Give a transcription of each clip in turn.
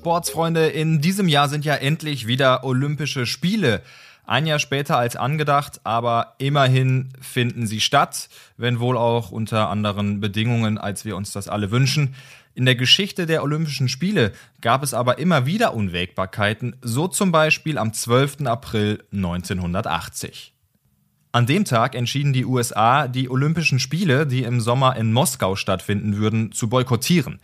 Sportsfreunde, in diesem Jahr sind ja endlich wieder Olympische Spiele. Ein Jahr später als angedacht, aber immerhin finden sie statt, wenn wohl auch unter anderen Bedingungen, als wir uns das alle wünschen. In der Geschichte der Olympischen Spiele gab es aber immer wieder Unwägbarkeiten, so zum Beispiel am 12. April 1980. An dem Tag entschieden die USA, die Olympischen Spiele, die im Sommer in Moskau stattfinden würden, zu boykottieren.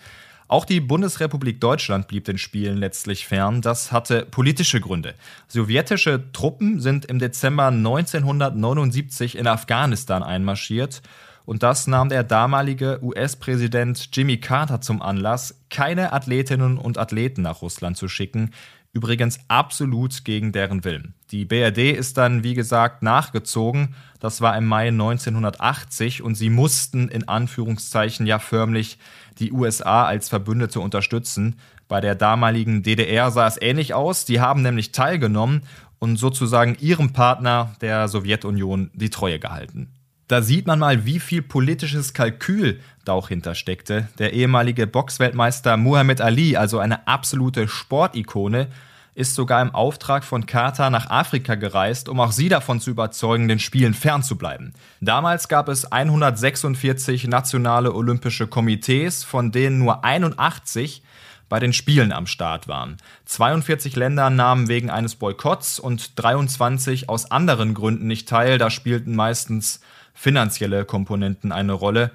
Auch die Bundesrepublik Deutschland blieb den Spielen letztlich fern. Das hatte politische Gründe. Sowjetische Truppen sind im Dezember 1979 in Afghanistan einmarschiert. Und das nahm der damalige US-Präsident Jimmy Carter zum Anlass, keine Athletinnen und Athleten nach Russland zu schicken, Übrigens absolut gegen deren Willen. Die BRD ist dann, wie gesagt, nachgezogen. Das war im Mai 1980 und sie mussten in Anführungszeichen ja förmlich die USA als Verbündete unterstützen. Bei der damaligen DDR sah es ähnlich aus. Die haben nämlich teilgenommen und sozusagen ihrem Partner, der Sowjetunion, die Treue gehalten. Da sieht man mal, wie viel politisches Kalkül da auch hintersteckte. Der ehemalige Boxweltmeister Muhammad Ali, also eine absolute Sportikone, ist sogar im Auftrag von Carter nach Afrika gereist, um auch sie davon zu überzeugen, den Spielen fernzubleiben. Damals gab es 146 nationale olympische Komitees, von denen nur 81 bei den Spielen am Start waren. 42 Länder nahmen wegen eines Boykotts und 23 aus anderen Gründen nicht teil. Da spielten meistens finanzielle Komponenten eine Rolle.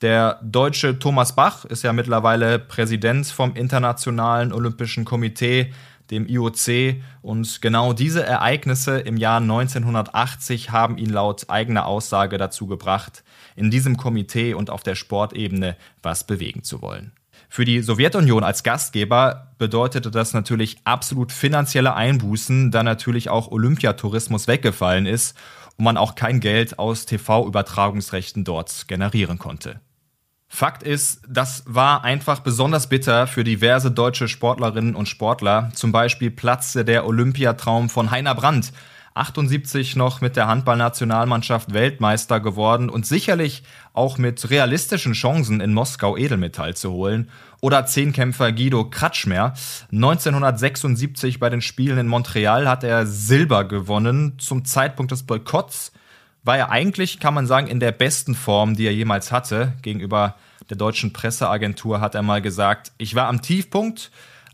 Der deutsche Thomas Bach ist ja mittlerweile Präsident vom Internationalen Olympischen Komitee, dem IOC. Und genau diese Ereignisse im Jahr 1980 haben ihn laut eigener Aussage dazu gebracht, in diesem Komitee und auf der Sportebene was bewegen zu wollen. Für die Sowjetunion als Gastgeber bedeutete das natürlich absolut finanzielle Einbußen, da natürlich auch Olympiatourismus weggefallen ist und man auch kein Geld aus TV-Übertragungsrechten dort generieren konnte. Fakt ist, das war einfach besonders bitter für diverse deutsche Sportlerinnen und Sportler. Zum Beispiel platzte der Olympiatraum von Heiner Brandt, 78 noch mit der Handballnationalmannschaft Weltmeister geworden und sicherlich auch mit realistischen Chancen in Moskau Edelmetall zu holen. Oder Zehnkämpfer Guido Kratschmer. 1976 bei den Spielen in Montreal hat er Silber gewonnen. Zum Zeitpunkt des Boykotts war er eigentlich, kann man sagen, in der besten Form, die er jemals hatte. Gegenüber der deutschen Presseagentur hat er mal gesagt, ich war am Tiefpunkt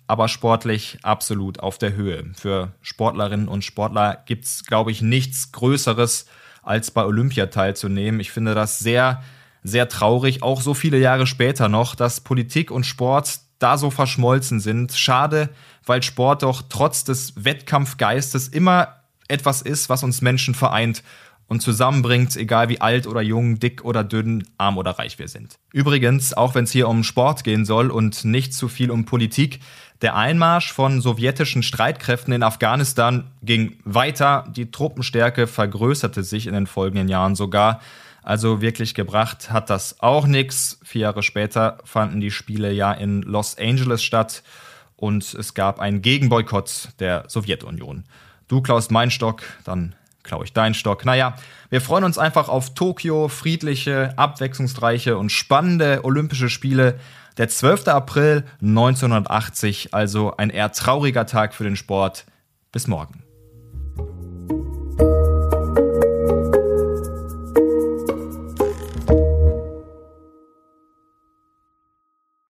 aber sportlich absolut auf der Höhe. Für Sportlerinnen und Sportler gibt es, glaube ich, nichts Größeres, als bei Olympia teilzunehmen. Ich finde das sehr, sehr traurig, auch so viele Jahre später noch, dass Politik und Sport da so verschmolzen sind. Schade, weil Sport doch trotz des Wettkampfgeistes immer etwas ist, was uns Menschen vereint und zusammenbringt, egal wie alt oder jung, dick oder dünn, arm oder reich wir sind. Übrigens, auch wenn es hier um Sport gehen soll und nicht zu viel um Politik, der Einmarsch von sowjetischen Streitkräften in Afghanistan ging weiter, die Truppenstärke vergrößerte sich in den folgenden Jahren sogar. Also wirklich gebracht hat das auch nichts. Vier Jahre später fanden die Spiele ja in Los Angeles statt und es gab einen Gegenboykott der Sowjetunion. Du klaust meinen Stock, dann klaue ich deinen Stock. Naja, wir freuen uns einfach auf Tokio, friedliche, abwechslungsreiche und spannende Olympische Spiele. Der 12. April 1980, also ein eher trauriger Tag für den Sport. Bis morgen.